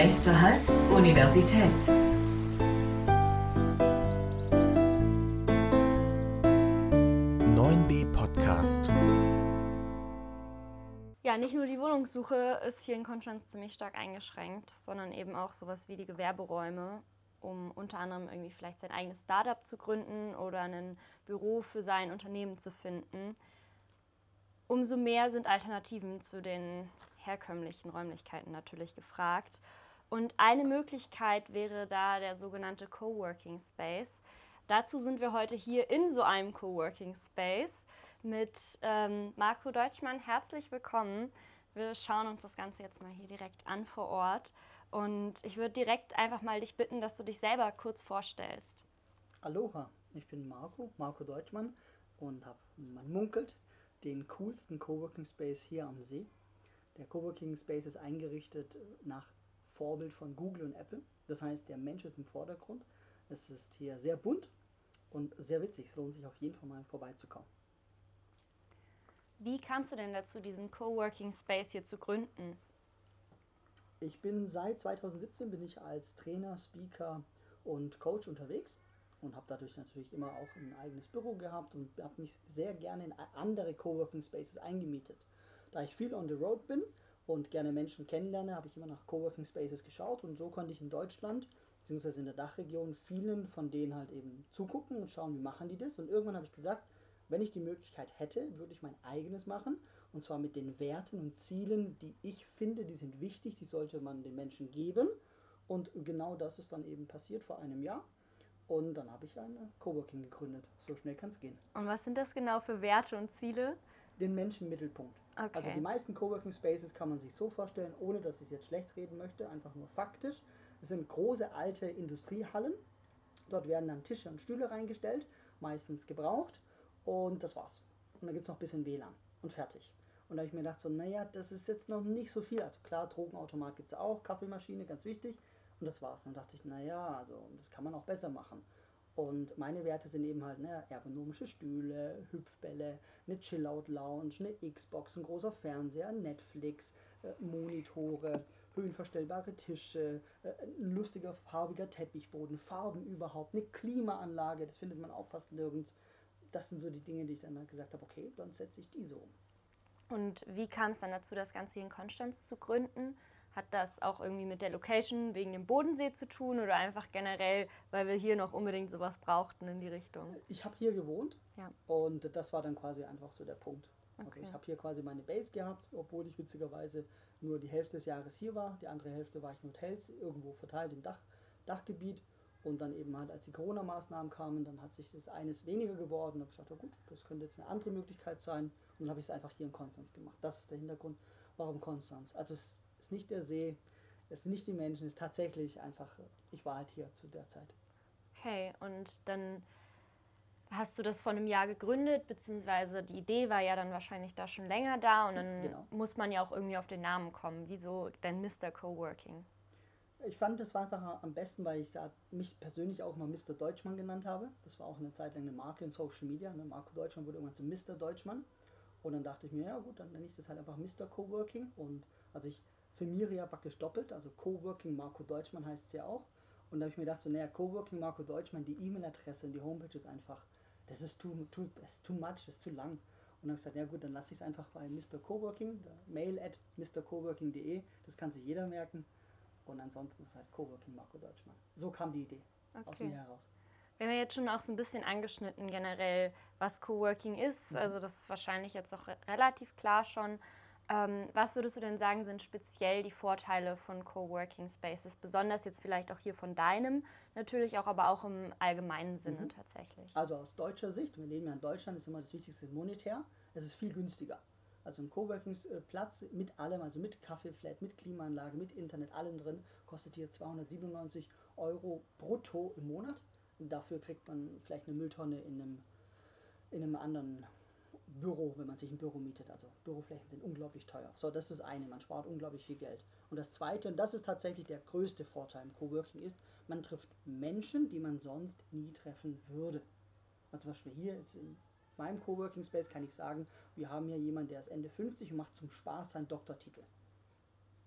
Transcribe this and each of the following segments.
Nächster Halt, Universität. Podcast. Ja, nicht nur die Wohnungssuche ist hier in Konstanz ziemlich stark eingeschränkt, sondern eben auch sowas wie die Gewerberäume, um unter anderem irgendwie vielleicht sein eigenes Startup zu gründen oder ein Büro für sein Unternehmen zu finden. Umso mehr sind Alternativen zu den herkömmlichen Räumlichkeiten natürlich gefragt. Und eine Möglichkeit wäre da der sogenannte Coworking Space. Dazu sind wir heute hier in so einem Coworking Space mit ähm, Marco Deutschmann. Herzlich willkommen. Wir schauen uns das Ganze jetzt mal hier direkt an vor Ort. Und ich würde direkt einfach mal dich bitten, dass du dich selber kurz vorstellst. Aloha, ich bin Marco, Marco Deutschmann und habe, man munkelt, den coolsten Coworking Space hier am See. Der Coworking Space ist eingerichtet nach Vorbild von Google und Apple. Das heißt, der Mensch ist im Vordergrund. Es ist hier sehr bunt und sehr witzig. Es lohnt sich auf jeden Fall mal vorbeizukommen. Wie kamst du denn dazu, diesen Coworking Space hier zu gründen? Ich bin seit 2017 bin ich als Trainer, Speaker und Coach unterwegs und habe dadurch natürlich immer auch ein eigenes Büro gehabt und habe mich sehr gerne in andere Coworking Spaces eingemietet. Da ich viel on the road bin und gerne Menschen kennenlerne, habe ich immer nach Coworking Spaces geschaut und so konnte ich in Deutschland bzw. in der Dachregion vielen von denen halt eben zugucken und schauen, wie machen die das. Und irgendwann habe ich gesagt, wenn ich die Möglichkeit hätte, würde ich mein eigenes machen und zwar mit den Werten und Zielen, die ich finde, die sind wichtig, die sollte man den Menschen geben. Und genau das ist dann eben passiert vor einem Jahr. Und dann habe ich ein Coworking gegründet. So schnell kann es gehen. Und was sind das genau für Werte und Ziele? Den Menschen im Mittelpunkt. Okay. Also die meisten Coworking Spaces kann man sich so vorstellen, ohne dass ich es jetzt schlecht reden möchte, einfach nur faktisch. Es sind große alte Industriehallen. Dort werden dann Tische und Stühle reingestellt, meistens gebraucht. Und das war's. Und dann gibt es noch ein bisschen WLAN und fertig. Und da habe ich mir gedacht, so, naja, das ist jetzt noch nicht so viel. Also klar, Drogenautomat gibt es auch, Kaffeemaschine, ganz wichtig. Und das war's. Dann dachte ich, naja, also das kann man auch besser machen. Und meine Werte sind eben halt ne, ergonomische Stühle, Hüpfbälle, eine Chillout-Lounge, eine Xbox, ein großer Fernseher, Netflix, äh, Monitore, höhenverstellbare Tische, äh, ein lustiger farbiger Teppichboden, Farben überhaupt, eine Klimaanlage, das findet man auch fast nirgends. Das sind so die Dinge, die ich dann halt gesagt habe, okay, dann setze ich die so. Und wie kam es dann dazu, das Ganze hier in Konstanz zu gründen? Hat das auch irgendwie mit der Location wegen dem Bodensee zu tun oder einfach generell, weil wir hier noch unbedingt sowas brauchten in die Richtung? Ich habe hier gewohnt ja. und das war dann quasi einfach so der Punkt. Also okay. Also ich habe hier quasi meine Base gehabt, obwohl ich witzigerweise nur die Hälfte des Jahres hier war. Die andere Hälfte war ich in Hotels, irgendwo verteilt im Dach, Dachgebiet. Und dann eben halt, als die Corona-Maßnahmen kamen, dann hat sich das eines weniger geworden. Da habe ich gesagt, oh gut, das könnte jetzt eine andere Möglichkeit sein. Und dann habe ich es einfach hier in Konstanz gemacht. Das ist der Hintergrund, warum Konstanz. Also es ist nicht der See, es sind nicht die Menschen, es ist tatsächlich einfach, ich war halt hier zu der Zeit. Okay, und dann hast du das vor einem Jahr gegründet, beziehungsweise die Idee war ja dann wahrscheinlich da schon länger da und dann genau. muss man ja auch irgendwie auf den Namen kommen. Wieso denn Mr. Coworking? Ich fand, das war einfach am besten, weil ich da mich persönlich auch mal Mr. Deutschmann genannt habe. Das war auch eine Zeit lang eine Marke in Social Media. Ne? Marco Deutschmann wurde irgendwann zu Mr. Deutschmann. Und dann dachte ich mir, ja gut, dann nenne ich das halt einfach Mr. Coworking. Und also ich firmiere ja praktisch doppelt, also Coworking Marco Deutschmann heißt es ja auch. Und da habe ich mir gedacht, so, naja, Coworking Marco Deutschmann, die E-Mail-Adresse und die Homepage ist einfach, das ist too, too, das ist too much, das ist zu lang. Und dann habe ich gesagt, ja gut, dann lasse ich es einfach bei Mr. Coworking, mail at mrcoworking.de, das kann sich jeder merken. Und ansonsten ist halt Coworking Marco Deutschmann. So kam die Idee okay. aus mir heraus. Wir haben ja jetzt schon auch so ein bisschen angeschnitten generell, was Coworking ist. Mhm. Also das ist wahrscheinlich jetzt auch relativ klar schon. Ähm, was würdest du denn sagen, sind speziell die Vorteile von Coworking Spaces? Besonders jetzt vielleicht auch hier von deinem, natürlich auch, aber auch im allgemeinen Sinne mhm. tatsächlich. Also aus deutscher Sicht, wir leben ja in Deutschland, ist immer das Wichtigste monetär. Es ist viel günstiger. Also ein Coworking-Platz mit allem, also mit Kaffeeflat, mit Klimaanlage, mit Internet, allem drin, kostet hier 297 Euro brutto im Monat. Und dafür kriegt man vielleicht eine Mülltonne in einem, in einem anderen Büro, wenn man sich ein Büro mietet. Also Büroflächen sind unglaublich teuer. So, das ist eine, man spart unglaublich viel Geld. Und das zweite, und das ist tatsächlich der größte Vorteil im Coworking, ist, man trifft Menschen, die man sonst nie treffen würde. Also zum Beispiel hier jetzt in meinem Coworking Space kann ich sagen, wir haben hier jemanden, der ist Ende 50 und macht zum Spaß seinen Doktortitel.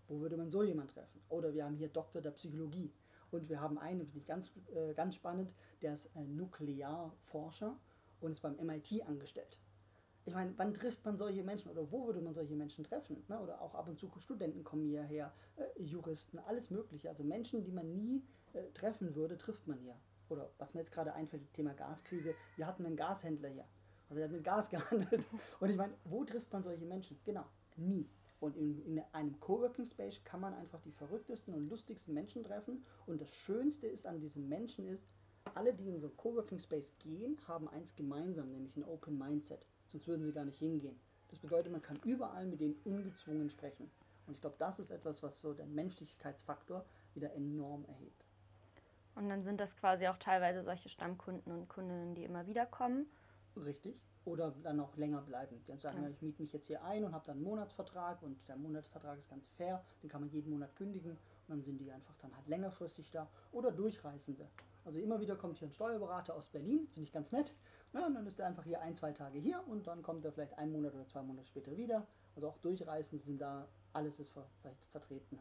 Wo würde man so jemand treffen? Oder wir haben hier Doktor der Psychologie. Und wir haben einen, finde ich ganz, äh, ganz spannend, der ist Nuklearforscher und ist beim MIT angestellt. Ich meine, wann trifft man solche Menschen oder wo würde man solche Menschen treffen? Ne? Oder auch ab und zu Studenten kommen hierher, äh, Juristen, alles Mögliche. Also Menschen, die man nie äh, treffen würde, trifft man hier. Oder was mir jetzt gerade einfällt, Thema Gaskrise. Wir hatten einen Gashändler hier. Also er hat mit Gas gehandelt. Und ich meine, wo trifft man solche Menschen? Genau, nie. Und in, in einem Coworking Space kann man einfach die verrücktesten und lustigsten Menschen treffen. Und das Schönste ist an diesen Menschen ist, alle, die in so einen Coworking Space gehen, haben eins gemeinsam, nämlich ein Open Mindset. Sonst würden sie gar nicht hingehen. Das bedeutet, man kann überall mit denen ungezwungen sprechen. Und ich glaube, das ist etwas, was so den Menschlichkeitsfaktor wieder enorm erhebt. Und dann sind das quasi auch teilweise solche Stammkunden und Kundinnen, die immer wieder kommen. Richtig. Oder dann auch länger bleiben. Die sagen, ja. ich miete mich jetzt hier ein und habe dann einen Monatsvertrag und der Monatsvertrag ist ganz fair, den kann man jeden Monat kündigen und dann sind die einfach dann halt längerfristig da. Oder Durchreisende. Also immer wieder kommt hier ein Steuerberater aus Berlin, finde ich ganz nett. Ja, und dann ist er einfach hier ein, zwei Tage hier und dann kommt er vielleicht einen Monat oder zwei Monate später wieder. Also auch Durchreisende sind da, alles ist ver vertreten.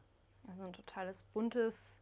Also ein totales buntes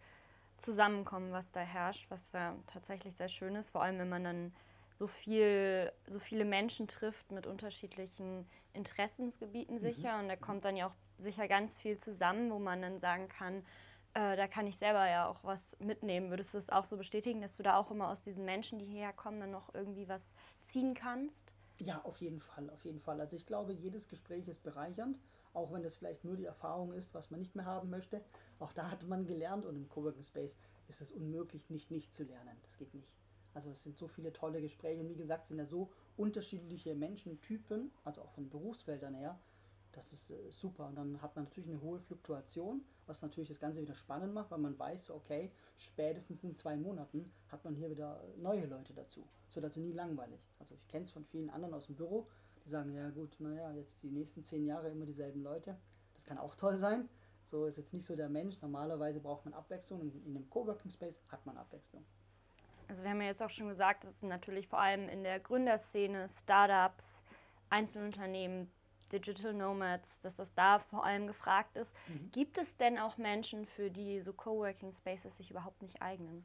Zusammenkommen, was da herrscht, was da tatsächlich sehr schön ist, vor allem wenn man dann so viel, so viele Menschen trifft mit unterschiedlichen Interessensgebieten mhm. sicher. Mhm. Und da kommt dann ja auch sicher ganz viel zusammen, wo man dann sagen kann, äh, da kann ich selber ja auch was mitnehmen. Würdest du es auch so bestätigen, dass du da auch immer aus diesen Menschen, die hierher kommen, dann noch irgendwie was ziehen kannst? Ja, auf jeden Fall, auf jeden Fall. Also ich glaube, jedes Gespräch ist bereichernd, auch wenn das vielleicht nur die Erfahrung ist, was man nicht mehr haben möchte. Auch da hat man gelernt und im Coworking Space ist es unmöglich, nicht nicht zu lernen. Das geht nicht. Also es sind so viele tolle Gespräche und wie gesagt sind ja so unterschiedliche Menschentypen, also auch von Berufsfeldern her. Das ist äh, super. Und dann hat man natürlich eine hohe Fluktuation, was natürlich das Ganze wieder spannend macht, weil man weiß, okay, spätestens in zwei Monaten hat man hier wieder neue Leute dazu. So dazu nie langweilig. Also ich kenne es von vielen anderen aus dem Büro, die sagen, ja gut, naja, jetzt die nächsten zehn Jahre immer dieselben Leute. Das kann auch toll sein. So ist jetzt nicht so der Mensch. Normalerweise braucht man Abwechslung. In, in einem Coworking Space hat man Abwechslung. Also wir haben ja jetzt auch schon gesagt, dass es natürlich vor allem in der Gründerszene, Startups, Einzelunternehmen, Digital Nomads, dass das da vor allem gefragt ist. Mhm. Gibt es denn auch Menschen, für die so Coworking Spaces sich überhaupt nicht eignen?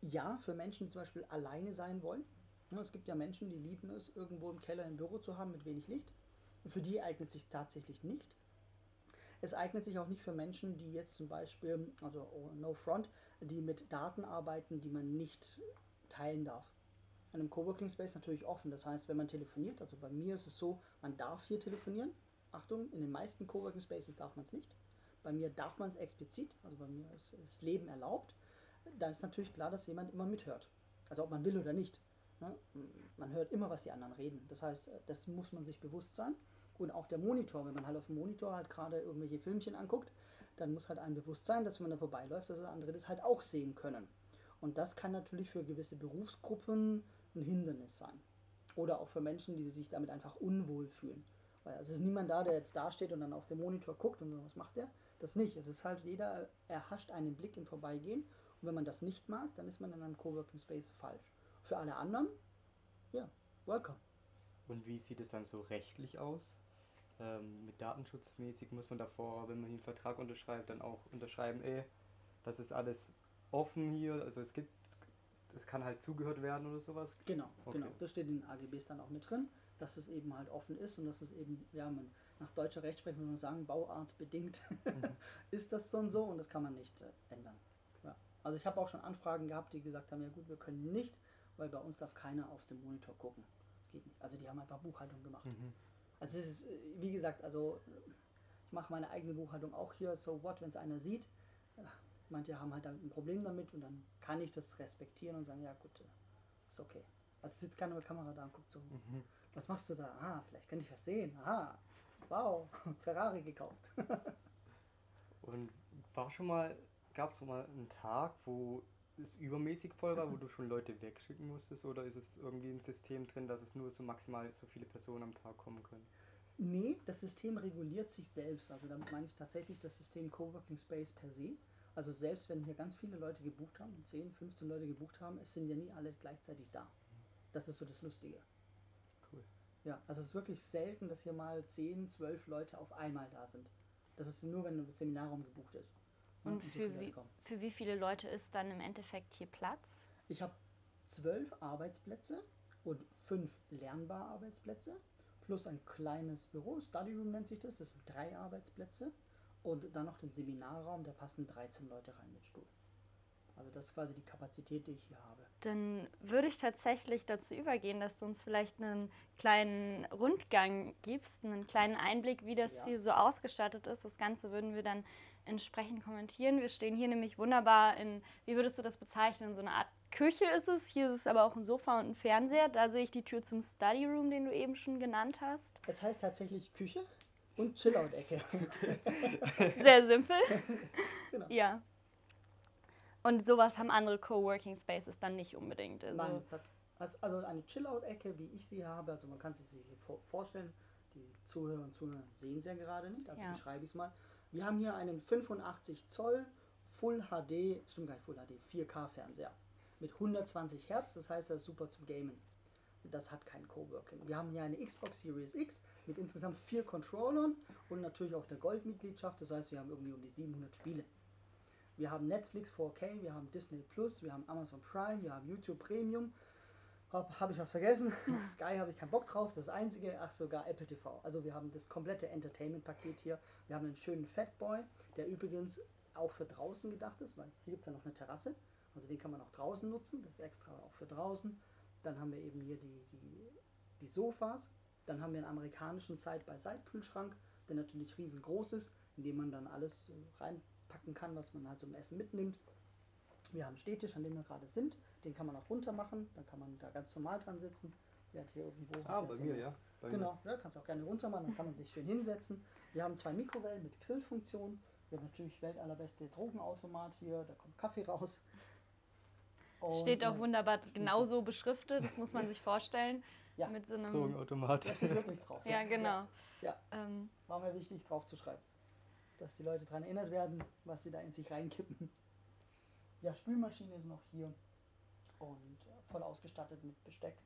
Ja, für Menschen, die zum Beispiel alleine sein wollen. Es gibt ja Menschen, die lieben es, irgendwo im Keller ein Büro zu haben mit wenig Licht. Für die eignet sich tatsächlich nicht. Es eignet sich auch nicht für Menschen, die jetzt zum Beispiel, also oh, no front, die mit Daten arbeiten, die man nicht teilen darf. In einem Coworking Space natürlich offen. Das heißt, wenn man telefoniert, also bei mir ist es so, man darf hier telefonieren. Achtung, in den meisten Coworking Spaces darf man es nicht. Bei mir darf man es explizit, also bei mir ist das Leben erlaubt. Da ist natürlich klar, dass jemand immer mithört. Also ob man will oder nicht. Ne? Man hört immer, was die anderen reden. Das heißt, das muss man sich bewusst sein. Und auch der Monitor, wenn man halt auf dem Monitor halt gerade irgendwelche Filmchen anguckt, dann muss halt einem bewusst sein, dass wenn man da vorbeiläuft, dass andere das halt auch sehen können. Und das kann natürlich für gewisse Berufsgruppen ein Hindernis sein. Oder auch für Menschen, die sich damit einfach unwohl fühlen. Weil also es ist niemand da, der jetzt dasteht und dann auf den Monitor guckt und was macht der? Das nicht. Es ist halt jeder erhascht einen Blick im Vorbeigehen. Und wenn man das nicht mag, dann ist man in einem Coworking Space falsch. Für alle anderen, ja, welcome. Und wie sieht es dann so rechtlich aus? ähm, mit datenschutzmäßig muss man davor, wenn man einen Vertrag unterschreibt, dann auch unterschreiben, ey, das ist alles offen hier, also es gibt, es kann halt zugehört werden oder sowas. Genau, okay. genau. Das steht in den AGBs dann auch mit drin, dass es eben halt offen ist und dass es eben, ja, man nach deutscher Rechtsprechung muss man sagen, Bauart bedingt mhm. ist das so und so und das kann man nicht äh, ändern. Ja. Also ich habe auch schon Anfragen gehabt, die gesagt haben, ja gut, wir können nicht, weil bei uns darf keiner auf den Monitor gucken. Geht nicht. Also die haben einfach Buchhaltung gemacht. Mhm. Also es ist, äh, wie gesagt, also ich mache meine eigene Buchhaltung auch hier, so what, wenn es einer sieht. Manche haben halt ein Problem damit und dann kann ich das respektieren und sagen, ja gut, äh, ist okay. Also sitzt keiner mit Kamera da und guckt so, mhm. was machst du da? Ah, vielleicht könnte ich was sehen. Aha, wow, Ferrari gekauft. und war schon mal, gab es schon mal einen Tag, wo es übermäßig voll war, wo du schon Leute wegschicken musstest? Oder ist es irgendwie ein System drin, dass es nur so maximal so viele Personen am Tag kommen können? Nee, das System reguliert sich selbst. Also damit meine ich tatsächlich das System Coworking Space per se. Also selbst wenn hier ganz viele Leute gebucht haben, 10, 15 Leute gebucht haben, es sind ja nie alle gleichzeitig da. Das ist so das Lustige. Cool. Ja, also es ist wirklich selten, dass hier mal 10, 12 Leute auf einmal da sind. Das ist nur, wenn das Seminarraum gebucht ist. Und, und für, wie, für wie viele Leute ist dann im Endeffekt hier Platz? Ich habe zwölf Arbeitsplätze und fünf Lernbar-Arbeitsplätze plus ein kleines Büro, Study Room nennt sich das, das sind drei Arbeitsplätze und dann noch den Seminarraum, da passen 13 Leute rein mit Stuhl. Also das ist quasi die Kapazität, die ich hier habe. Dann würde ich tatsächlich dazu übergehen, dass du uns vielleicht einen kleinen Rundgang gibst, einen kleinen Einblick, wie das ja. hier so ausgestattet ist. Das Ganze würden wir dann entsprechend kommentieren. Wir stehen hier nämlich wunderbar in, wie würdest du das bezeichnen, so eine Art Küche ist es. Hier ist es aber auch ein Sofa und ein Fernseher. Da sehe ich die Tür zum Study Room, den du eben schon genannt hast. Es heißt tatsächlich Küche und Chillout-Ecke. Sehr simpel. Genau. Ja. Und sowas haben andere Coworking Spaces dann nicht unbedingt. Also Nein, es hat also eine Chillout-Ecke, wie ich sie habe, also man kann sich sie vorstellen, die Zuhörer und Zuhörer sehen es ja gerade nicht, also ja. beschreibe ich es mal. Wir haben hier einen 85 Zoll Full HD, stimmt gar nicht Full HD, 4K Fernseher mit 120 Hertz, das heißt, das ist super zum Gamen. Das hat kein Coworking. Wir haben hier eine Xbox Series X mit insgesamt vier Controllern und natürlich auch der Goldmitgliedschaft, das heißt, wir haben irgendwie um die 700 Spiele. Wir haben Netflix 4K, wir haben Disney Plus, wir haben Amazon Prime, wir haben YouTube Premium. Habe hab ich was vergessen? Sky habe ich keinen Bock drauf. Das einzige, ach sogar Apple TV. Also wir haben das komplette Entertainment-Paket hier. Wir haben einen schönen Fatboy, der übrigens auch für draußen gedacht ist, weil hier gibt es ja noch eine Terrasse. Also den kann man auch draußen nutzen. Das ist extra auch für draußen. Dann haben wir eben hier die, die, die Sofas. Dann haben wir einen amerikanischen Side-by-Side-Kühlschrank, der natürlich riesengroß ist, in dem man dann alles rein packen kann, was man halt zum Essen mitnimmt. Wir haben einen Stehtisch, an dem wir gerade sind. Den kann man auch runter machen. Dann kann man da ganz normal dran sitzen. Der hat hier irgendwo. Ah, bei so mir, ja. Bei genau, mir. ja, kannst auch gerne runter machen. Dann kann man sich schön hinsetzen. Wir haben zwei Mikrowellen mit Grillfunktion. Wir haben natürlich weltallerbeste Drogenautomat hier. Da kommt Kaffee raus. Und steht auch wunderbar genauso beschriftet. Das muss man sich vorstellen. Ja. Mit so einem Drogenautomat. Da steht wirklich drauf. ja, genau. Ja, ja. Ähm. war mir wichtig, drauf zu schreiben dass die Leute daran erinnert werden, was sie da in sich reinkippen. Ja, Spülmaschine ist noch hier und voll ausgestattet mit Besteck.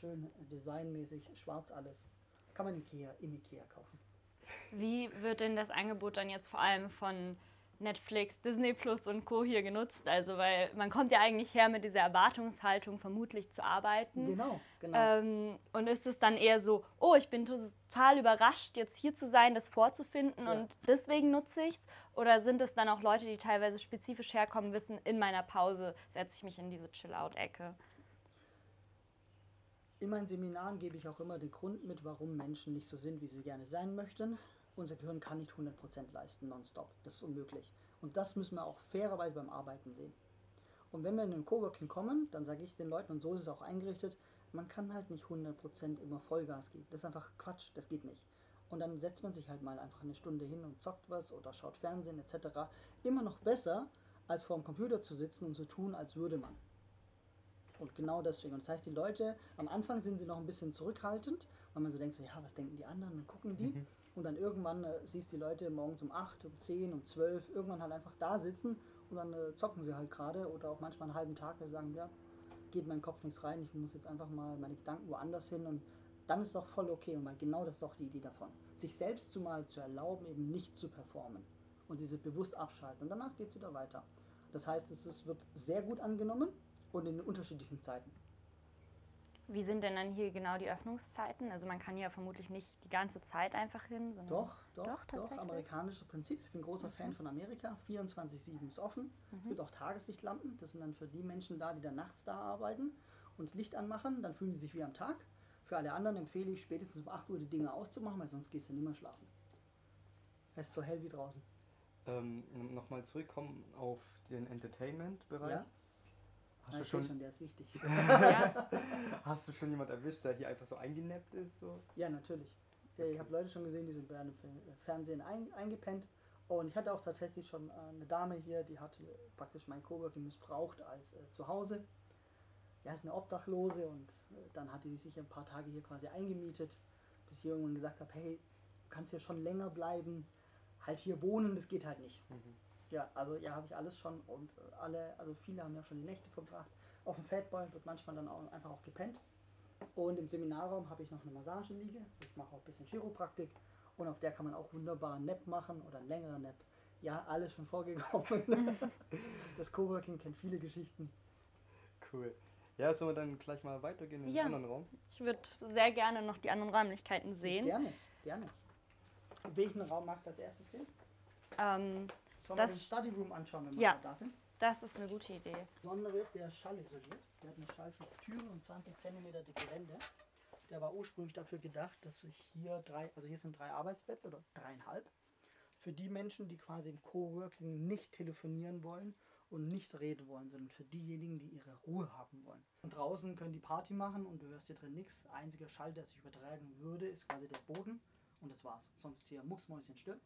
Schön designmäßig, schwarz alles. Kann man im Ikea, im Ikea kaufen. Wie wird denn das Angebot dann jetzt vor allem von Netflix, Disney Plus und Co. hier genutzt. Also, weil man kommt ja eigentlich her mit dieser Erwartungshaltung, vermutlich zu arbeiten. Genau, genau. Ähm, und ist es dann eher so, oh, ich bin total überrascht, jetzt hier zu sein, das vorzufinden ja. und deswegen nutze ich es? Oder sind es dann auch Leute, die teilweise spezifisch herkommen, wissen, in meiner Pause setze ich mich in diese Chill-Out-Ecke? In meinen Seminaren gebe ich auch immer den Grund mit, warum Menschen nicht so sind, wie sie gerne sein möchten unser Gehirn kann nicht 100% leisten nonstop. Das ist unmöglich. Und das müssen wir auch fairerweise beim Arbeiten sehen. Und wenn wir in den Coworking kommen, dann sage ich den Leuten, und so ist es auch eingerichtet, man kann halt nicht 100% immer Vollgas geben. Das ist einfach Quatsch, das geht nicht. Und dann setzt man sich halt mal einfach eine Stunde hin und zockt was oder schaut Fernsehen etc. Immer noch besser, als vor dem Computer zu sitzen und zu tun, als würde man. Und genau deswegen. Und das heißt, die Leute, am Anfang sind sie noch ein bisschen zurückhaltend, weil man so denkt, so, ja, was denken die anderen, dann gucken die. Mhm. Und dann irgendwann äh, siehst du die Leute morgens um 8, um 10, um 12 irgendwann halt einfach da sitzen und dann äh, zocken sie halt gerade oder auch manchmal einen halben Tag, sie sagen, ja, geht in meinen Kopf nichts rein, ich muss jetzt einfach mal meine Gedanken woanders hin und dann ist auch voll okay und genau das ist auch die Idee davon. Sich selbst zumal zu erlauben, eben nicht zu performen und diese bewusst abschalten und danach geht es wieder weiter. Das heißt, es wird sehr gut angenommen und in den unterschiedlichsten Zeiten. Wie sind denn dann hier genau die Öffnungszeiten? Also man kann ja vermutlich nicht die ganze Zeit einfach hin. Doch, doch, doch, doch, amerikanisches Prinzip. Ich bin großer okay. Fan von Amerika. 24-7 ist offen. Mhm. Es gibt auch Tageslichtlampen. Das sind dann für die Menschen da, die dann nachts da arbeiten und das Licht anmachen. Dann fühlen sie sich wie am Tag. Für alle anderen empfehle ich spätestens um 8 Uhr die Dinge auszumachen, weil sonst gehst du nicht mehr schlafen. Es ist so hell wie draußen. Ähm, Nochmal zurückkommen auf den Entertainment-Bereich. Ja? Hast du schon, schon, der ist wichtig. Hast du schon jemand erwischt, der hier einfach so eingenappt ist? So? Ja, natürlich. Okay. Ich habe Leute schon gesehen, die sind bei einem Fernsehen ein, eingepennt. Und ich hatte auch tatsächlich schon äh, eine Dame hier, die hat praktisch mein Coworking missbraucht als äh, zu Hause. Ja, ist eine Obdachlose und äh, dann hatte sie sich ein paar Tage hier quasi eingemietet, bis ich irgendwann gesagt habe, hey, du kannst hier schon länger bleiben, halt hier wohnen, das geht halt nicht. Mhm. Ja, also ja, habe ich alles schon und äh, alle, also viele haben ja schon die Nächte verbracht. Auf dem Fatboy wird manchmal dann auch einfach auch gepennt. Und im Seminarraum habe ich noch eine Massageliege. Also ich mache auch ein bisschen Chiropraktik. Und auf der kann man auch wunderbar einen Nap machen oder einen längeren Nap. Ja, alles schon vorgekommen. das Coworking kennt viele Geschichten. Cool. Ja, sollen wir dann gleich mal weitergehen in Ja. den anderen Raum? Ich würde sehr gerne noch die anderen Räumlichkeiten sehen. Gerne, gerne. Welchen Raum magst du als erstes sehen? Ähm, Sollen wir Das- den Study Room anschauen, wenn wir Ja. mal da sind? das ist eine gute Idee. Das Besondere ist, der ist schallisoliert. Der hat eine Schallschutztüre und 20 cm dicke Wände. Der war ursprünglich dafür gedacht, dass sich hier drei, also hier sind drei Arbeitsplätze oder dreieinhalb. Für die Menschen, die quasi im Coworking nicht telefonieren wollen und nicht reden wollen, sondern für diejenigen, die ihre Ruhe haben wollen. Und draußen können die Party machen und du hörst hier drin nichts. Einziger Schall, der sich übertragen würde, ist quasi der Boden und das war's. Sonst hier mucksmäuschen still.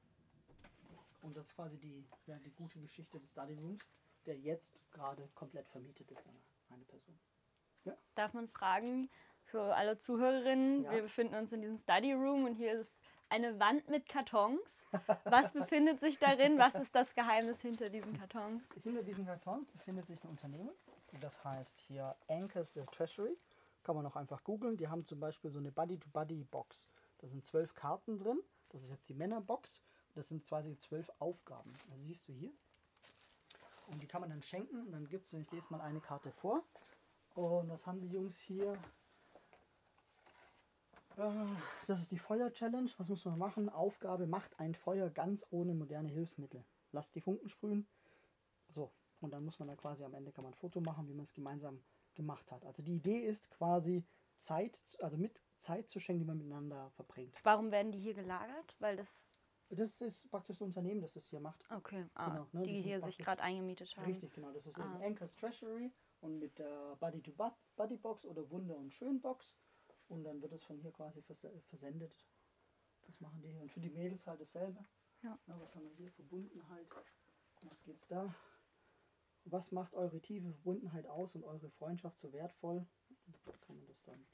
Und das ist quasi die, ja, die gute Geschichte des Study Rooms, der jetzt gerade komplett vermietet ist an eine Person. Darf man fragen für alle Zuhörerinnen? Ja. Wir befinden uns in diesem Study Room und hier ist eine Wand mit Kartons. Was befindet sich darin? Was ist das Geheimnis hinter diesen Kartons? Hinter diesem Karton befindet sich ein Unternehmen. Das heißt hier Anchors Treasury. Kann man auch einfach googeln. Die haben zum Beispiel so eine Buddy-to-Buddy-Box. Da sind zwölf Karten drin. Das ist jetzt die Männerbox. Das sind quasi zwölf Aufgaben. Also siehst du hier. Und die kann man dann schenken. Und dann gibt es, ich lese mal eine Karte vor. Und das haben die Jungs hier. Äh, Das ist die Feuer-Challenge. Was muss man machen? Aufgabe: Macht ein Feuer ganz ohne moderne Hilfsmittel. Lasst die Funken sprühen. So, und dann muss man da quasi am Ende kann man ein Foto machen, wie man es gemeinsam gemacht hat. Also die Idee ist quasi Zeit, also mit Zeit zu schenken, die man miteinander verbringt. Warum werden die hier gelagert? Weil das. Das ist praktisch das Unternehmen, das das hier macht. Okay, ah, Genau, ne, die die hier sich gerade eingemietet haben. Richtig, genau. Das ist Ah. eben Anchors Treasury und mit der Buddy to Bud- Buddy Box oder Wunder und Schön Box. Und dann wird es von hier quasi vers versendet. Das machen die hier. Und für die Mädels halt dasselbe. Ja. Na, was haben wir hier? Verbundenheit. Was geht's da? Was macht eure tiefe Verbundenheit aus und eure Freundschaft so wertvoll? Kann man das dann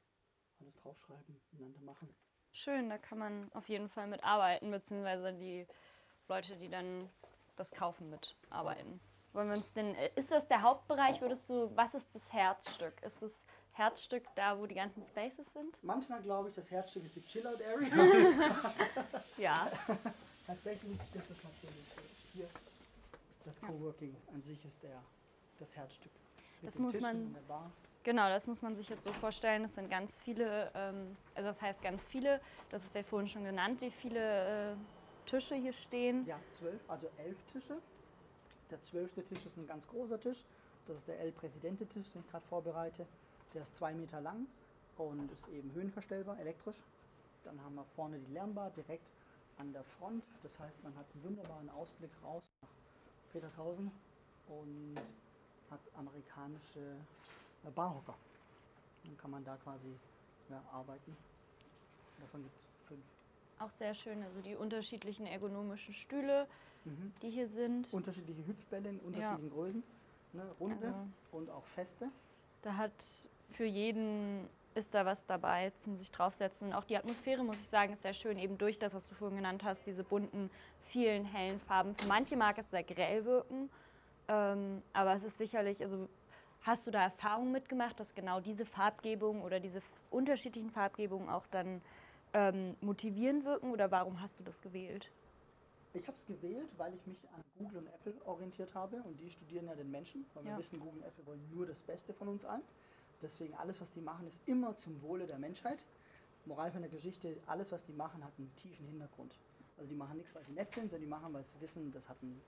alles draufschreiben, miteinander machen. Schön, da kann man auf jeden Fall mitarbeiten, beziehungsweise die Leute, die dann das kaufen, mitarbeiten. Wollen wir uns den, äh, ist das der Hauptbereich, würdest du, was ist das Herzstück? Ist das Herzstück da, wo die ganzen Spaces sind? Manchmal glaube ich, das Herzstück ist die Chillout Area. Ja. Tatsächlich ist es natürlich hier das Coworking an sich ist der, das Herzstück. Mit Das muss man-. Genau, das muss man sich jetzt so vorstellen. Es sind ganz viele, ähm, also das heißt ganz viele, das ist ja vorhin schon genannt, wie viele äh, Tische hier stehen. Ja, zwölf, also elf Tische. Der zwölfte Tisch ist ein ganz großer Tisch. Das ist der El Presidente-Tisch, den ich gerade vorbereite. Der ist zwei Meter lang und ist eben höhenverstellbar, elektrisch. Dann haben wir vorne die Lernbar direkt an der Front. Das heißt, man hat einen wunderbaren Ausblick raus nach Petershausen und hat amerikanische Barhocker. Dann kann man da quasi ja, arbeiten. Davon gibt es fünf. Auch sehr schön, also die unterschiedlichen ergonomischen Stühle, Mhm. die hier sind. Unterschiedliche Hüpfbälle in unterschiedlichen Größen. Ne, runde Also- und auch feste. Da hat für jeden ist da was dabei zum sich draufsetzen. Und auch die Atmosphäre, muss ich sagen, ist sehr schön, eben durch das, was du vorhin genannt hast, diese bunten, vielen hellen Farben. Für manche mag es sehr grell wirken, ähm, aber es ist sicherlich, also hast du da Erfahrung mitgemacht, dass genau diese Farbgebung oder diese unterschiedlichen Farbgebungen auch dann ähm, motivierend wirken oder warum hast du das gewählt? Ich habe es gewählt, weil ich mich an Google und Apple orientiert habe und die studieren ja den Menschen, weil wir Ja. wissen, Google und Apple wollen nur das Beste von uns allen. Deswegen alles, was die machen, ist immer zum Wohle der Menschheit. Moral von der Geschichte, alles, was die machen, hat einen tiefen Hintergrund. Also die machen nichts, weil sie nett sind, sondern die machen, weil sie wissen, das hat einen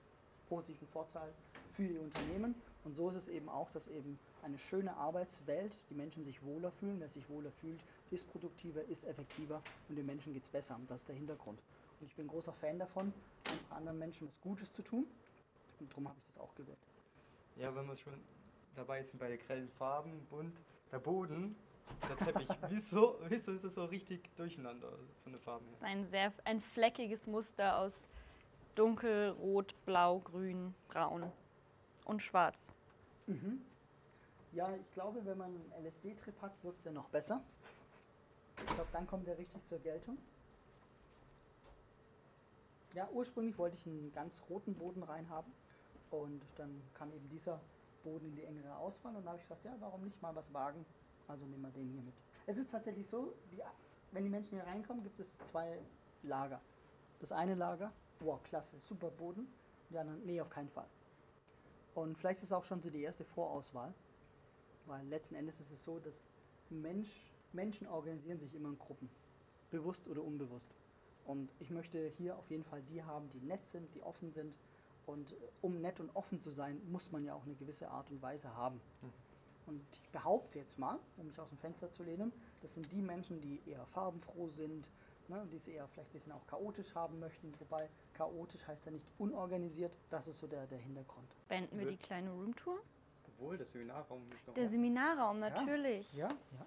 positiven Vorteil für ihr Unternehmen. Und so ist es eben auch, dass eben eine schöne Arbeitswelt, die Menschen sich wohler fühlen. Wer sich wohler fühlt, ist produktiver, ist effektiver und den Menschen geht es besser. Und das ist der Hintergrund. Und ich bin großer Fan davon, anderen Menschen was Gutes zu tun. Und darum habe ich das auch gewählt. Ja, wenn wir schon dabei sind bei grellen Farben, bunt, der Boden, der Teppich, wieso, wieso ist das so richtig durcheinander von der Farbe Es ist her? ein sehr ein fleckiges Muster aus dunkel, rot, blau, grün, braun und schwarz. Mhm. Ja, ich glaube, wenn man einen LSD-Trip hat, wirkt er noch besser. Ich glaube, dann kommt er richtig zur Geltung. Ja, ursprünglich wollte ich einen ganz roten Boden reinhaben. Und dann kam eben dieser Boden in die engere Auswahl. Und da habe ich gesagt, ja, warum nicht mal was wagen? Also nehmen wir den hier mit. Es ist tatsächlich so, die, wenn die Menschen hier reinkommen, gibt es zwei Lager. Das eine Lager, wow, klasse, super Boden. Die anderen, nee, auf keinen Fall. Und vielleicht ist es auch schon so die erste Vorauswahl, weil letzten Endes ist es so, dass Mensch, Menschen organisieren sich immer in Gruppen, bewusst oder unbewusst. Und ich möchte hier auf jeden Fall die haben, die nett sind, die offen sind. Und um nett und offen zu sein, muss man ja auch eine gewisse Art und Weise haben. Mhm. Und ich behaupte jetzt mal, um mich aus dem Fenster zu lehnen, das sind die Menschen, die eher farbenfroh sind, ne, die es eher vielleicht ein bisschen auch chaotisch haben möchten. Wobei chaotisch heißt ja nicht unorganisiert. Das ist so der, der Hintergrund. Beenden wir die kleine Roomtour? Obwohl, der Seminarraum ist noch. Der Seminarraum, natürlich. Ja, ja.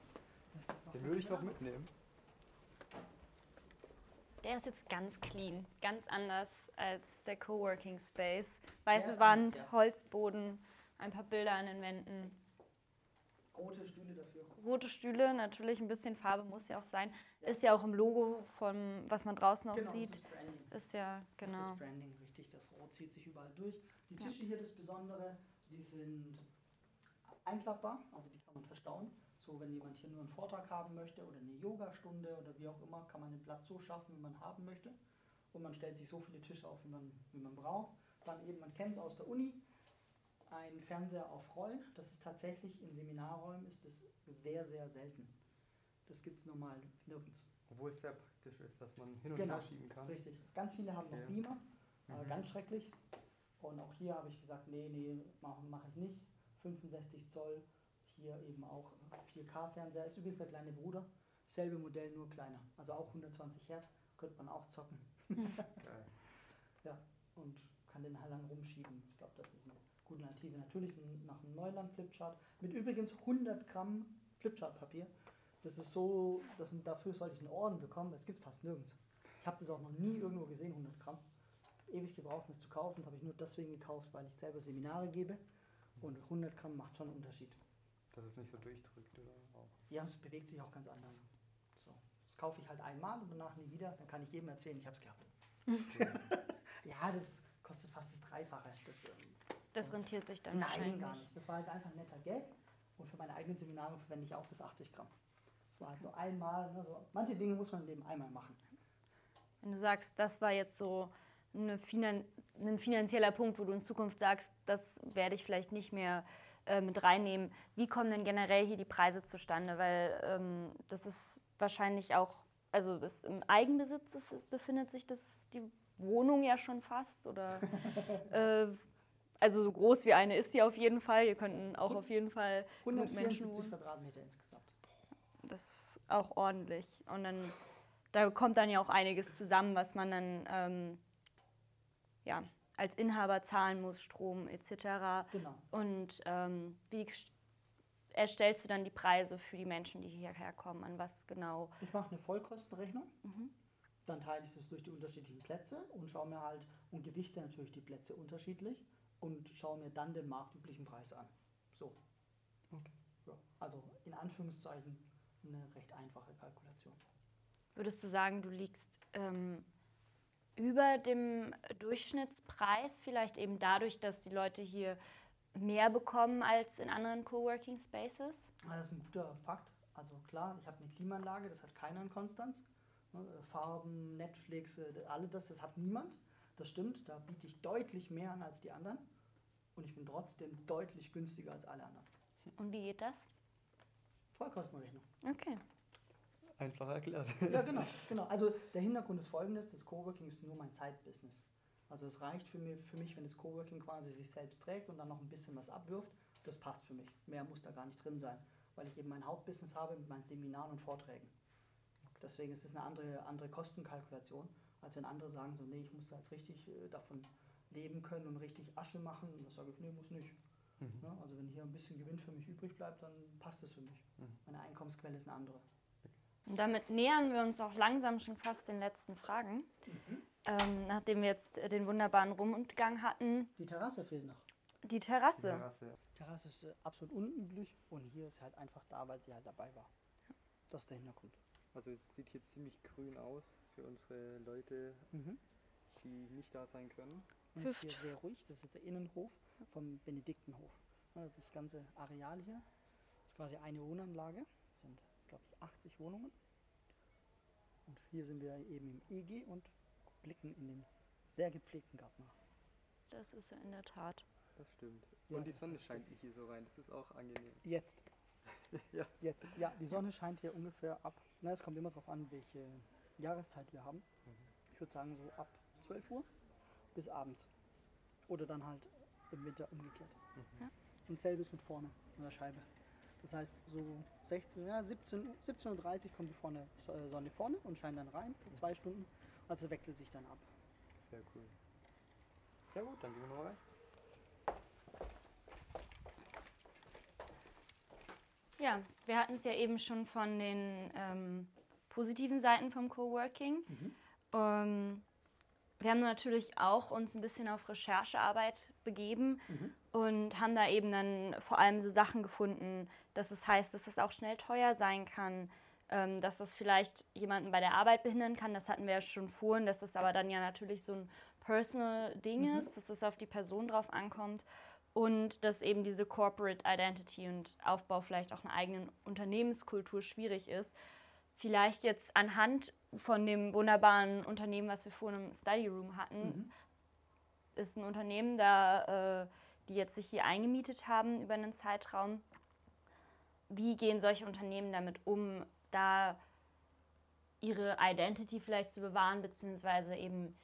Den würde ich doch mitnehmen. Der ist jetzt ganz clean, ganz anders als der Coworking Space. Weiße Wand, anders, ja. Holzboden, ein paar Bilder an den Wänden. Rote Stühle dafür. Rote Stühle, natürlich ein bisschen Farbe muss ja auch sein. Ja. Ist ja auch im Logo von was man draußen auch genau, sieht. Das ist, Branding. ist ja genau. Das ist Branding, richtig. Das Rot zieht sich überall durch. Die Tische ja. hier das Besondere, die sind einklappbar, also die kann man verstauen. So, wenn jemand hier nur einen Vortrag haben möchte oder eine Yogastunde oder wie auch immer, kann man den Platz so schaffen, wie man haben möchte. Und man stellt sich so viele Tische auf, wie man, wie man braucht. Dann eben, man kennt es aus der Uni, ein Fernseher auf Rollen. Das ist tatsächlich in Seminarräumen ist es sehr, sehr selten. Das gibt es normal nirgends. Obwohl es sehr praktisch ist, dass man hin und genau, her schieben kann. Richtig. Ganz viele haben noch Beamer, mhm. ganz schrecklich. Und auch hier habe ich gesagt, nee, nee, mache mach ich nicht. 65 Zoll, hier eben auch 4K-Fernseher. Ist übrigens der kleine Bruder. Selbe Modell, nur kleiner. Also auch 120 Hertz, könnte man auch zocken. Geil. ja, und kann den halt dann rumschieben. Ich glaube, das ist eine gute Alternative. Natürlich nach einem Neuland Flipchart mit übrigens 100 Gramm Flipchart-Papier. Das ist so, das, dafür sollte ich einen Orden bekommen. Das gibt es fast nirgends. Ich habe das auch noch nie irgendwo gesehen, 100 Gramm. Ewig gebraucht, um es zu kaufen. Das habe ich nur deswegen gekauft, weil ich selber Seminare gebe. Und 100 Gramm macht schon einen Unterschied. Dass es nicht so durchdrückt oder auch. Ja, es bewegt sich auch ganz anders. So. Das kaufe ich halt einmal und danach nie wieder. Dann kann ich jedem erzählen, ich habe es gehabt. ja, das kostet fast das Dreifache. Das, ähm, das rentiert sich dann Nein, gar nicht. Das war halt einfach ein netter Gag. Und für meine eigenen Seminare verwende ich auch das 80 Gramm. Das war halt so einmal. Ne, so. Manche Dinge muss man im Leben einmal machen. Wenn du sagst, das war jetzt so Finan ein finanzieller Punkt, wo du in Zukunft sagst, das werde ich vielleicht nicht mehr äh, mit reinnehmen. Wie kommen denn generell hier die Preise zustande? Weil ähm, das ist wahrscheinlich auch, also ist im Eigenbesitz ist, befindet sich das die Wohnung ja schon fast oder äh, also so groß wie eine ist sie auf jeden Fall. Hier könnten auch auf jeden Fall 174 Quadratmeter insgesamt. Das ist auch ordentlich und dann da kommt dann ja auch einiges zusammen, was man dann ähm, ja, als Inhaber zahlen muss, Strom etc. Genau. Und ähm, wie erstellst du dann die Preise für die Menschen, die hierher kommen? An was genau? Ich mache eine Vollkostenrechnung. Mhm. Dann teile ich das durch die unterschiedlichen Plätze und schaue mir halt und gewichte natürlich die Plätze unterschiedlich und schaue mir dann den marktüblichen Preis an. So. Okay. Ja, also in Anführungszeichen eine recht einfache Kalkulation. Würdest du sagen, du liegst ähm, über dem Durchschnittspreis, vielleicht eben dadurch, dass die Leute hier mehr bekommen als in anderen Coworking Spaces? Das ist ein guter Fakt. Also klar, ich habe eine Klimaanlage, das hat keiner in Konstanz. Ne, Farben, Netflix, äh, alle das, das hat niemand. Das stimmt, da biete ich deutlich mehr an als die anderen. Und ich bin trotzdem deutlich günstiger als alle anderen. Und wie geht das? Vollkostenrechnung. Okay. Einfach erklärt. Ja, genau, genau. Also der Hintergrund ist folgendes, das Coworking ist nur mein Zeitbusiness. Also es reicht für mich, für mich, wenn das Coworking quasi sich selbst trägt und dann noch ein bisschen was abwirft. Das passt für mich. Mehr muss da gar nicht drin sein, weil ich eben mein Hauptbusiness habe mit meinen Seminaren und Vorträgen. Deswegen ist es eine andere, andere Kostenkalkulation, als wenn andere sagen, so, nee, ich muss da jetzt richtig äh, davon leben können und richtig Asche machen. Und das sage ich, nee, muss nicht. Mhm. Ja, also wenn hier ein bisschen Gewinn für mich übrig bleibt, dann passt es für mich. Mhm. Meine Einkommensquelle ist eine andere. Und damit nähern wir uns auch langsam schon fast den letzten Fragen. Mhm. Ähm, nachdem wir jetzt den wunderbaren Rundgang hatten. Die Terrasse fehlt noch. Die Terrasse. Die Terrasse, Terrasse ist äh, absolut unüblich und hier ist halt einfach da, weil sie halt dabei war. Das ist der Hintergrund. Also es sieht hier ziemlich grün aus für unsere Leute, mhm. die nicht da sein können. Und es ist hier sehr ruhig. Das ist der Innenhof vom Benediktenhof. Das ist das ganze Areal hier. Das ist quasi eine Wohnanlage. Das sind glaube ich, 80 Wohnungen. Und hier sind wir eben im EG und blicken in den sehr gepflegten Garten. Das ist ja in der Tat. Das stimmt. Ja, Und die Sonne scheint hier so rein, das ist auch angenehm. Jetzt. ja. Jetzt. Ja, die Sonne scheint hier ungefähr ab. Na, es kommt immer darauf an, welche Jahreszeit wir haben. Ich würde sagen so ab 12 Uhr bis abends. Oder dann halt im Winter umgekehrt. Ja. Und selbes mit vorne an der Scheibe. Das heißt, so 16, ja, 17, 17.30 Uhr kommt die vorne, äh, Sonne vorne und scheint dann rein für zwei Stunden. Also wechselt sich dann ab. Sehr cool. Ja gut, dann gehen wir noch rein. Ja, wir hatten es ja eben schon von den ähm, positiven Seiten vom Coworking. Ähm, wir haben natürlich auch uns ein bisschen auf Recherchearbeit begeben und haben da eben dann vor allem so Sachen gefunden, dass es heißt, dass es auch schnell teuer sein kann, ähm, dass das vielleicht jemanden bei der Arbeit behindern kann. Das hatten wir ja schon vorhin, dass das aber dann ja natürlich so ein personal Ding ist, dass es auf die Person drauf ankommt und dass eben diese Corporate Identity und Aufbau vielleicht auch einer eigenen Unternehmenskultur schwierig ist. Vielleicht jetzt anhand von dem wunderbaren Unternehmen, was wir vorhin im Study Room hatten, ist ein Unternehmen, da, äh, die jetzt sich hier eingemietet haben über einen Zeitraum. Wie gehen solche Unternehmen damit um, da ihre Identity vielleicht zu bewahren, beziehungsweise eben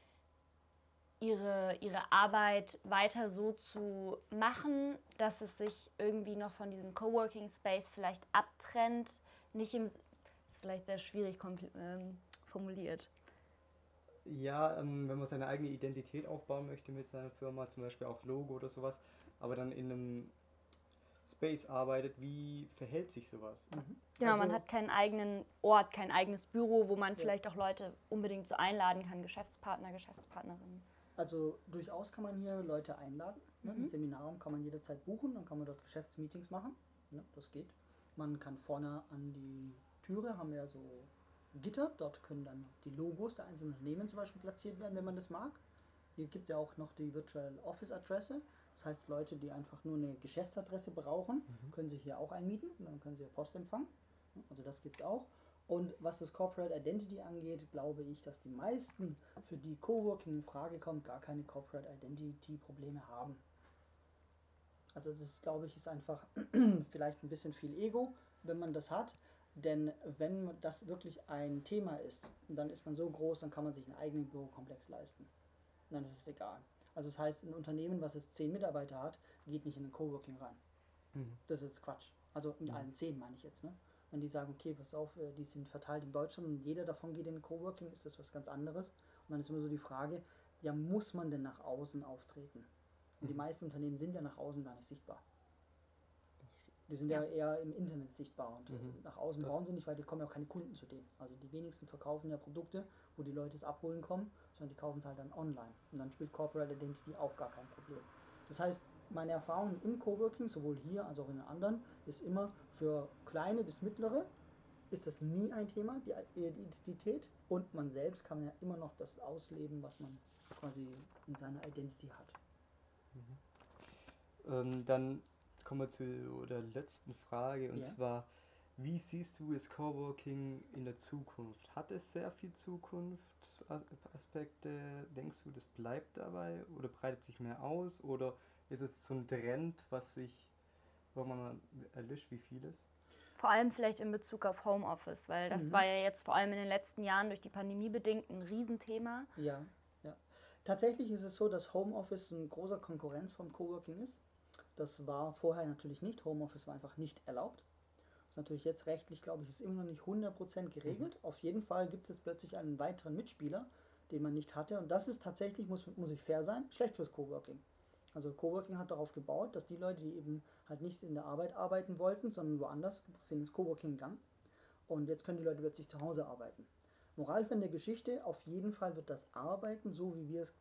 ihre, ihre Arbeit weiter so zu machen, dass es sich irgendwie noch von diesem Coworking Space vielleicht abtrennt. Nicht im, ist vielleicht sehr schwierig kompl- ähm, formuliert. Ja, ähm, wenn man seine eigene Identität aufbauen möchte mit seiner Firma, zum Beispiel auch Logo oder sowas, aber dann in einem Space arbeitet, wie verhält sich sowas? Genau, man Also- hat keinen eigenen Ort, kein eigenes Büro, wo man vielleicht auch Leute unbedingt so einladen kann, Geschäftspartner, Geschäftspartnerinnen. Also durchaus kann man hier Leute einladen. Ne? Mhm. Ein Seminarraum kann man jederzeit buchen, dann kann man dort Geschäftsmeetings machen. Ne? Das geht. Man kann vorne an die Türe, haben wir ja so Gitter, dort können dann die Logos der einzelnen Unternehmen zum Beispiel platziert werden, wenn man das mag. Hier gibt ja auch noch die Virtual Office Adresse. Das heißt, Leute, die einfach nur eine Geschäftsadresse brauchen, können sich hier auch einmieten und dann können sie ja Post empfangen. Also das gibt es auch. Und was das Corporate Identity angeht, glaube ich, dass die meisten, für die Coworking in Frage kommt, gar keine Corporate Identity Probleme haben. Also das glaube ich ist einfach vielleicht ein bisschen viel Ego, wenn man das hat. Denn wenn das wirklich ein Thema ist, dann ist man so groß, dann kann man sich einen eigenen Bürokomplex leisten. Und dann ist es egal. Also das heißt, ein Unternehmen, was jetzt zehn Mitarbeiter hat, geht nicht in ein Coworking rein. Das ist Quatsch. Also in allen zehn meine ich jetzt. Ne? Wenn die sagen, okay, pass auf, äh, die sind verteilt in Deutschland und jeder davon geht in Coworking, ist das was ganz anderes. Und dann ist immer so die Frage, ja, muss man denn nach außen auftreten? Und die meisten Unternehmen sind ja nach außen gar nicht sichtbar. Die sind ja, eher im Internet sichtbar und äh, Mhm. nach außen Das- brauchen sie nicht, weil die kommen ja auch keine Kunden zu denen. Also die wenigsten verkaufen ja Produkte, wo die Leute es abholen kommen, sondern die kaufen es halt dann online. Und dann spielt Corporate Identity auch gar kein Problem. Das heißt, meine Erfahrung im Coworking, sowohl hier als auch in den anderen, ist immer für kleine bis mittlere ist das nie ein Thema, die Identität. Und man selbst kann ja immer noch das ausleben, was man quasi in seiner Identity hat. Ähm, dann kommen wir zu der letzten Frage und Ja. zwar, wie siehst du das Coworking in der Zukunft? Hat es sehr viel Zukunftsaspekte? Denkst du, das bleibt dabei oder breitet sich mehr aus oder ist es so ein Trend, was sich, wo man mal erlischt wie vieles? Vor allem vielleicht in Bezug auf Homeoffice, weil das Mhm. war ja jetzt vor allem in den letzten Jahren durch die Pandemie bedingt ein Riesenthema. Ja, ja. Tatsächlich ist es so, dass Homeoffice ein großer Konkurrenz vom Coworking ist. Das war vorher natürlich nicht. Homeoffice war einfach nicht erlaubt. Das ist natürlich jetzt rechtlich, glaube ich, ist immer noch nicht 100% geregelt. Auf jeden Fall gibt es plötzlich einen weiteren Mitspieler, den man nicht hatte. Und das ist tatsächlich, muss, muss ich fair sein, schlecht fürs Coworking. Also Coworking hat darauf gebaut, dass die Leute, die eben halt nicht in der Arbeit arbeiten wollten, sondern woanders, sind ins Coworking gegangen. Und jetzt können die Leute plötzlich zu Hause arbeiten. Moral von der Geschichte, auf jeden Fall wird das Arbeiten, so wie wir es,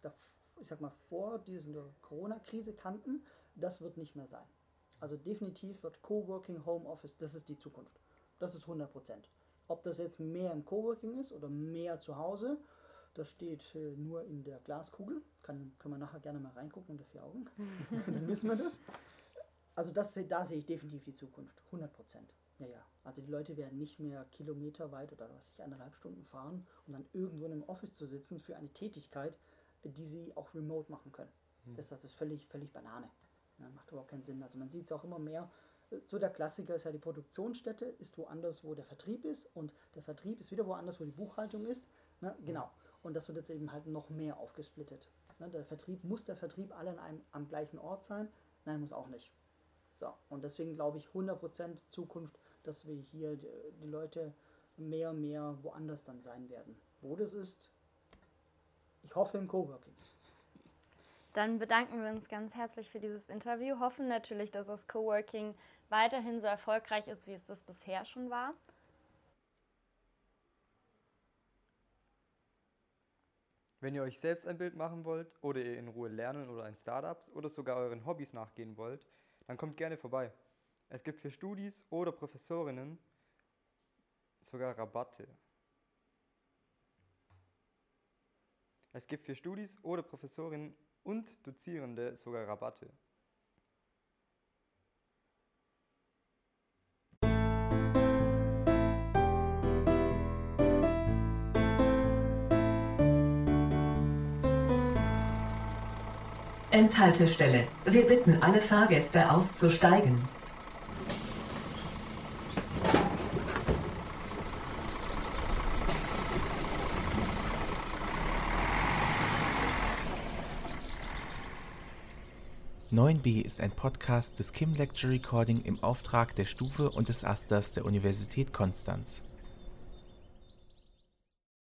ich sag mal, vor dieser Corona-Krise kannten, das wird nicht mehr sein. Also definitiv wird Coworking, Homeoffice, das ist die Zukunft. Das ist 100 Prozent. Ob das jetzt mehr im Coworking ist oder mehr zu Hause, das steht äh, nur in der Glaskugel. Kann, können wir nachher gerne mal reingucken unter vier Augen. Dann wissen wir das. Also das, da sehe ich definitiv die Zukunft, 100 Prozent. Ja, ja. Also die Leute werden nicht mehr kilometerweit oder was ich anderthalb Stunden fahren, um dann irgendwo in einem Office zu sitzen für eine Tätigkeit, die sie auch remote machen können. Hm. Das, das ist völlig, völlig Banane. Ja, macht überhaupt keinen Sinn. Also man sieht es auch immer mehr. So der Klassiker ist ja die Produktionsstätte, ist woanders, wo der Vertrieb ist und der Vertrieb ist wieder woanders, wo die Buchhaltung ist. Ne? Genau. Und das wird jetzt eben halt noch mehr aufgesplittet. Ne? Der Vertrieb, muss der Vertrieb alle an einem, am gleichen Ort sein? Nein, muss auch nicht. So, und deswegen glaube ich 100% Zukunft, dass wir hier die, Leute mehr und mehr woanders dann sein werden. Wo das ist, ich hoffe im Coworking. Dann bedanken wir uns ganz herzlich für dieses Interview, hoffen natürlich, dass das Coworking weiterhin so erfolgreich ist, wie es das bisher schon war. Wenn ihr euch selbst ein Bild machen wollt oder ihr in Ruhe lernen oder ein Startups oder sogar euren Hobbys nachgehen wollt, dann kommt gerne vorbei. Es gibt für Studis oder Professorinnen sogar Rabatte. Es gibt für Studis oder Professorinnen und Dozierende sogar Rabatte. Endhaltestelle. Wir bitten alle Fahrgäste auszusteigen. Neun b ist ein Podcast des Kim Lecture Recording im Auftrag der Stufe und des Asters der Universität Konstanz.